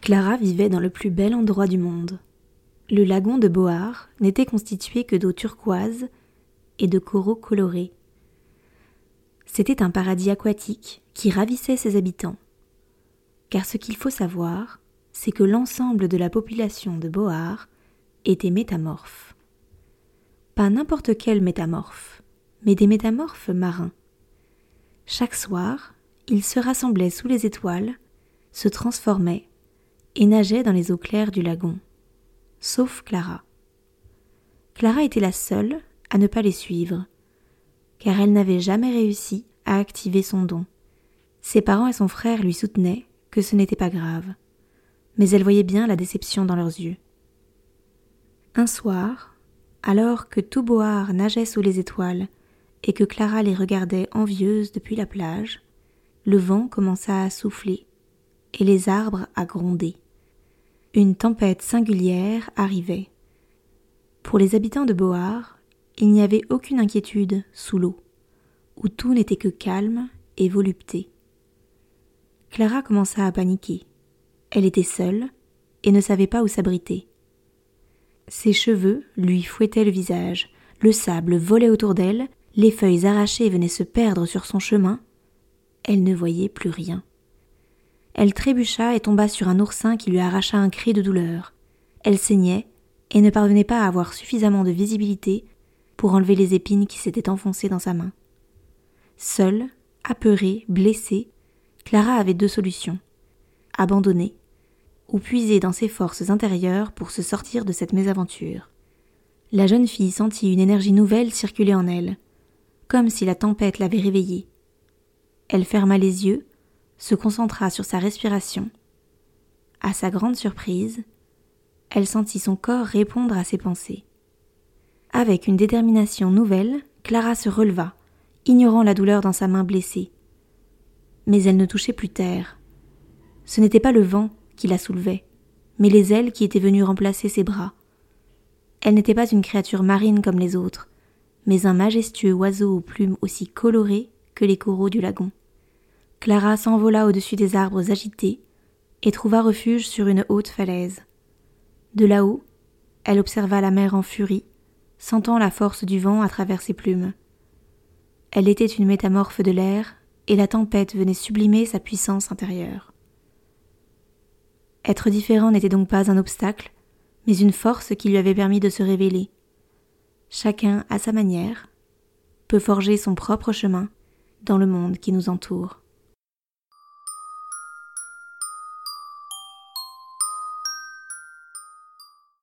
Clara vivait dans le plus bel endroit du monde. Le lagon de Boar n'était constitué que d'eau turquoise et de coraux colorés. C'était un paradis aquatique qui ravissait ses habitants. Car ce qu'il faut savoir, c'est que l'ensemble de la population de Boar était métamorphe. Pas n'importe quel métamorphe, mais des métamorphes marins. Chaque soir, ils se rassemblaient sous les étoiles, se transformaient et nageaient dans les eaux claires du lagon, sauf Clara. Clara était la seule à ne pas les suivre, car elle n'avait jamais réussi à activer son don. Ses parents et son frère lui soutenaient que ce n'était pas grave, mais elle voyait bien la déception dans leurs yeux. Un soir, alors que tout Boar nageait sous les étoiles et que Clara les regardait envieuse depuis la plage, le vent commença à souffler et les arbres à gronder. Une tempête singulière arrivait. Pour les habitants de Boar, il n'y avait aucune inquiétude sous l'eau, où tout n'était que calme et volupté. Clara commença à paniquer. Elle était seule et ne savait pas où s'abriter. Ses cheveux lui fouettaient le visage, le sable volait autour d'elle, les feuilles arrachées venaient se perdre sur son chemin. Elle ne voyait plus rien. Elle trébucha et tomba sur un oursin qui lui arracha un cri de douleur. Elle saignait et ne parvenait pas à avoir suffisamment de visibilité pour enlever les épines qui s'étaient enfoncées dans sa main. Seule, apeurée, blessée, Clara avait deux solutions abandonner ou puiser dans ses forces intérieures pour se sortir de cette mésaventure. La jeune fille sentit une énergie nouvelle circuler en elle, comme si la tempête l'avait réveillée. Elle ferma les yeux se concentra sur sa respiration. À sa grande surprise, elle sentit son corps répondre à ses pensées. Avec une détermination nouvelle, Clara se releva, ignorant la douleur dans sa main blessée. Mais elle ne touchait plus terre. Ce n'était pas le vent qui la soulevait, mais les ailes qui étaient venues remplacer ses bras. Elle n'était pas une créature marine comme les autres, mais un majestueux oiseau aux plumes aussi colorées que les coraux du lagon. Clara s'envola au-dessus des arbres agités et trouva refuge sur une haute falaise. De là-haut, elle observa la mer en furie, sentant la force du vent à travers ses plumes. Elle était une métamorphe de l'air, et la tempête venait sublimer sa puissance intérieure. Être différent n'était donc pas un obstacle, mais une force qui lui avait permis de se révéler. Chacun, à sa manière, peut forger son propre chemin dans le monde qui nous entoure.